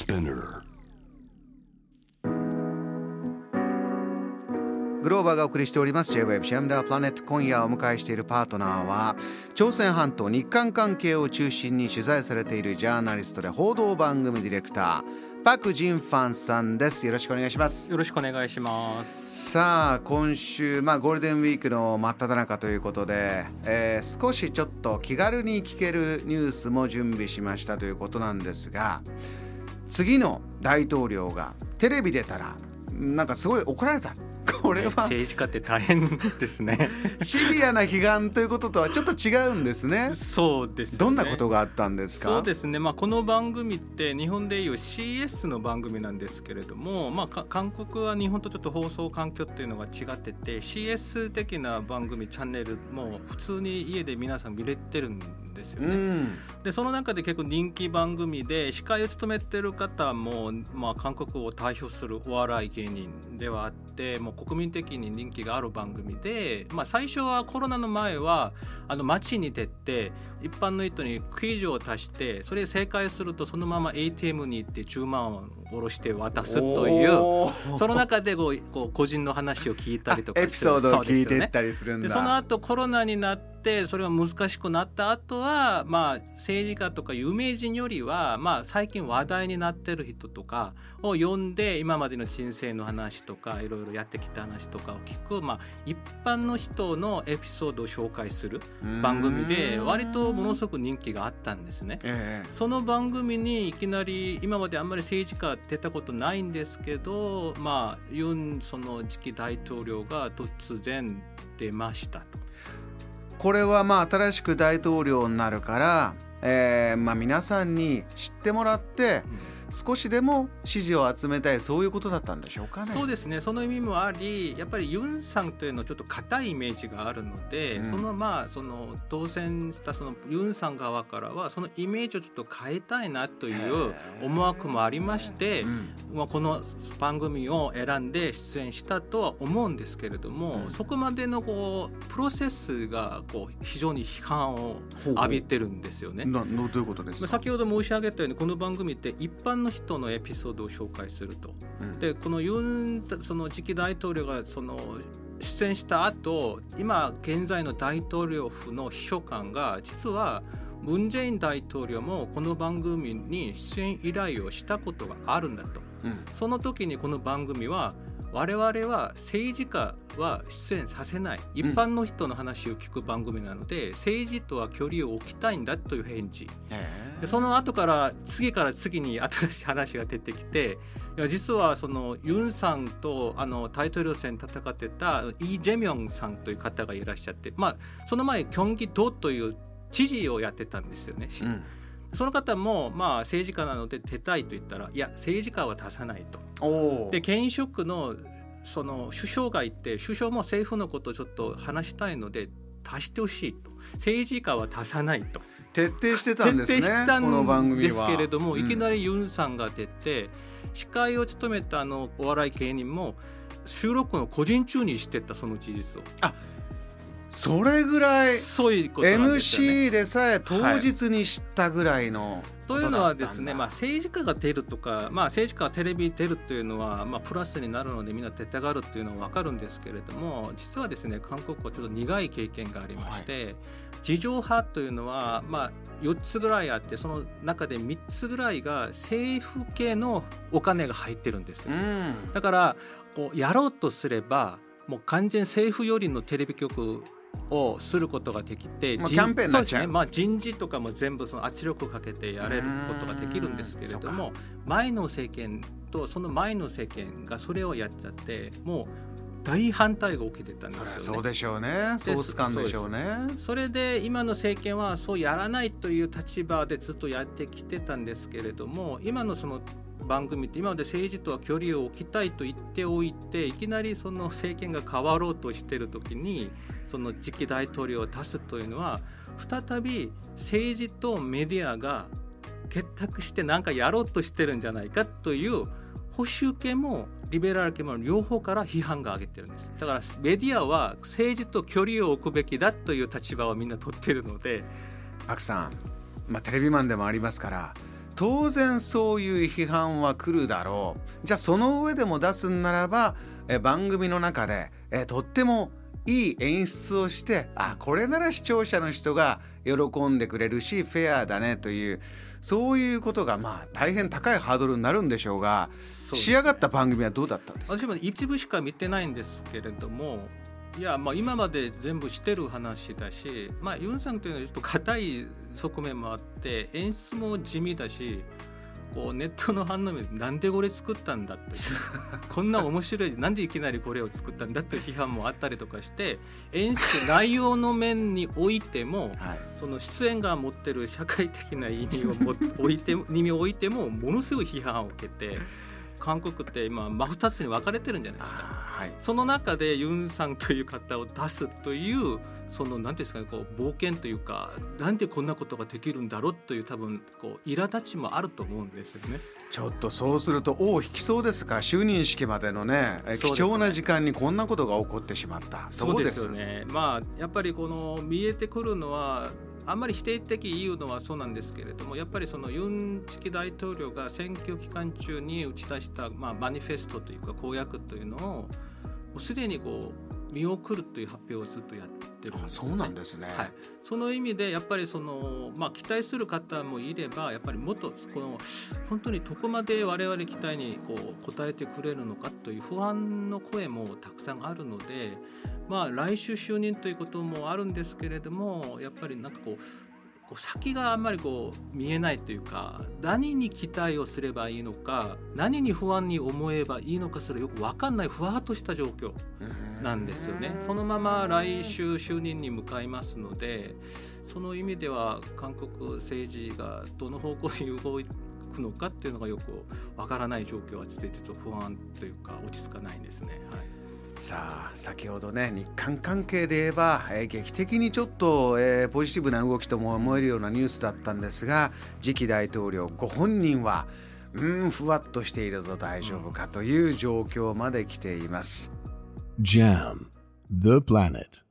Spinner. グローバーがお送りしております。J-Web シェムダープラネット今夜お迎えしているパートナーは朝鮮半島日韓関係を中心に取材されているジャーナリストで報道番組ディレクターパク・ジンファンさんです。よろしくお願いします。よろしくお願いします。さあ今週、まあ、ゴールデンウィークの真っ只中ということで、えー少しちょっと気軽に聞けるニュースも準備しましたということなんですが次の大統領がテレビ出たらなんかすごい怒られた。これは政治家って大変ですね。シビアな批判ということとはちょっと違うんですね。そうです、ね。どんなことがあったんですか？そうですね、まあ、この番組って日本でいう CS の番組なんですけれども、まあ、か韓国は日本とちょっと放送環境っていうのが違ってて CS 的な番組チャンネルも普通に家で皆さん見れてるんですよね。うん、でその中で結構人気番組で司会を務めてる方も、まあ、韓国を代表するお笑い芸人ではあってもう国民的に人気がある番組で、まあ、最初はコロナの前はあの街に出て一般の人にクイズを足してそれ正解するとそのまま ATM に行って10万を下ろして渡すというその中でこうこう個人の話を聞いたりとかエピソードを聞いていったりするんだ。でその後コロナになってそれが難しくなった後はまあ政治家とか有名人よりはまあ最近話題になってる人とかを呼んで今までの人生の話とかいろいろやってきた話とかを聞くまあ一般の人のエピソードを紹介する番組で割とものすごく人気があったんですね。えその番組にいきなり今まであんまり政治家出たことないんですけどまあユンその次期大統領が突然出ましたと。これはまあ新しく大統領になるから、えーまあ、皆さんに知ってもらって少しでも支持を集めたいそういうことだったんでしょうかね。そうですね。その意味もありやっぱりユンさんというのはちょっと硬いイメージがあるので、うん。そのまあその当選したそのユンさん側からはそのイメージをちょっと変えたいなという思惑もありまして、うん。まあ、この番組を選んで出演したとは思うんですけれども、うん。そこまでのこうプロセスがこう非常に批判を浴びてるんですよね。なのどういうことですか？まあ先ほど申し上げたようにこの番組って一般の人のエピソードを紹介すると。うん。でこのユンその次期大統領がその出演した後今現在の大統領府の秘書官が実はムン・ジェイン大統領もこの番組に出演依頼をしたことがあるんだと。うん。その時にこの番組は我々は政治家は出演させない。一般の人の話を聞く番組なので、政治とは距離を置きたいんだという返事。ええでその後から次から次に新しい話が出てきていや実はそのユンさんとあの大統領選戦ってたイ・ジェミョンさんという方がいらっしゃって、まあ、その前キョンギ道という知事をやってたんですよね。うん。その方もまあ政治家なので出たいと言ったらいや政治家は出さないと。で現職のその首相がいて首相も政府のことをちょっと話したいので足してほしいと。政治家は足さないと。徹底してたんですね徹底したこの番組はんですけれども、いきりなりユンさんが出て司会を務めたあのお笑い芸人も収録の個人中にしてたその事実を。それぐらいそういうこと。MC でさえ当日に知ったぐらいのというのはですね、まあ、あ、政治家が出るとか、まあ、政治家がテレビに出るというのは、まあ、プラスになるのでみんな出たがるというのは分かるんですけれども実はですね韓国はちょっと苦い経験がありまして、自浄派というのは、まあ、4つぐらいあってその中で3つぐらいが政府系のお金が入ってるんです。ようん。だからこうやろうとすればもう完全政府寄りのテレビ局をすることができて、人まあキャンペーンになっちゃう。ね。まあ、人事とかも全部その圧力をかけてやれることができるんですけれども前の政権とその前の政権がそれをやっちゃってもう大反対が起きてたんですよね。そうでしょうね。ソース感でしょうね。それで今の政権はそうやらないという立場でずっとやってきてたんですけれども今のその番組って今まで政治とは距離を置きたいと言っておいていきなりその政権が変わろうとしてる時にその次期大統領を出すというのは再び政治とメディアが結託して何かやろうとしてるんじゃないかという保守系もリベラル系も両方から批判が上げてるんです。だからメディアは政治と距離を置くべきだという立場をみんな取ってるので。パクさん、まあ、テレビマンでもありますから当然そういう批判は来るだろう。じゃあその上でも出すんならばえ番組の中でえとってもいい演出をしてあこれなら視聴者の人が喜んでくれるしフェアだねというそういうことがまあ大変高いハードルになるんでしょうが、ね、仕上がった番組はどうだったんですか？私も一部しか見てないんですけれどもいやまあ今まで全部してる話だし、まあ、ユンさんというのはちょっと硬い側面もあって演出も地味だしこうネットの反応でなんでこれ作ったんだという こんな面白いなんでいきなりこれを作ったんだという批判もあったりとかして演出内容の面においても、はい、その出演が持ってる社会的な意味をも置いて意味を置いても ものすごい批判を受けて。韓国って今真二つに分かれてるんじゃないですか、はい、その中でユンさんという方を出すというその何ていうんですかねこう冒険というかなんでこんなことができるんだろうという多分こう苛立ちもあると思うんですよね。ちょっとそうすると尾を引きそうですか就任式までのね貴重な時間にこんなことが起こってしまったそうですよね。まあやっぱりこの見えてくるのはあんまり否定的言うのはそうなんですけれどもやっぱりそのユンチキ大統領が選挙期間中に打ち出した、まあ、マニフェストというか公約というのをもうすでにこう見送るという発表をずっとやってるんです、ね、そうなんですね、はい、その意味でやっぱりその、まあ、期待する方もいればやっぱりもっとこの本当にどこまで我々期待にこう応えてくれるのかという不安の声もたくさんあるのでまあ、来週就任ということもあるんですけれどもやっぱりなんかこうこう先があんまりこう見えないというか何に期待をすればいいのか何に不安に思えばいいのかそれよく分かんないふわっとした状況なんですよね。そのまま来週就任に向かいますのでその意味では韓国政治がどの方向に動くのかっていうのがよくわからない状況は続いてと不安というか落ち着かないんですね。はいさあ先ほどね日韓関係で言えば、えー、劇的にちょっと、えー、ポジティブな動きとも思えるようなニュースだったんですが次期大統領ご本人はうんふわっとしているぞ大丈夫かという状況まで来ています。JAM The Planet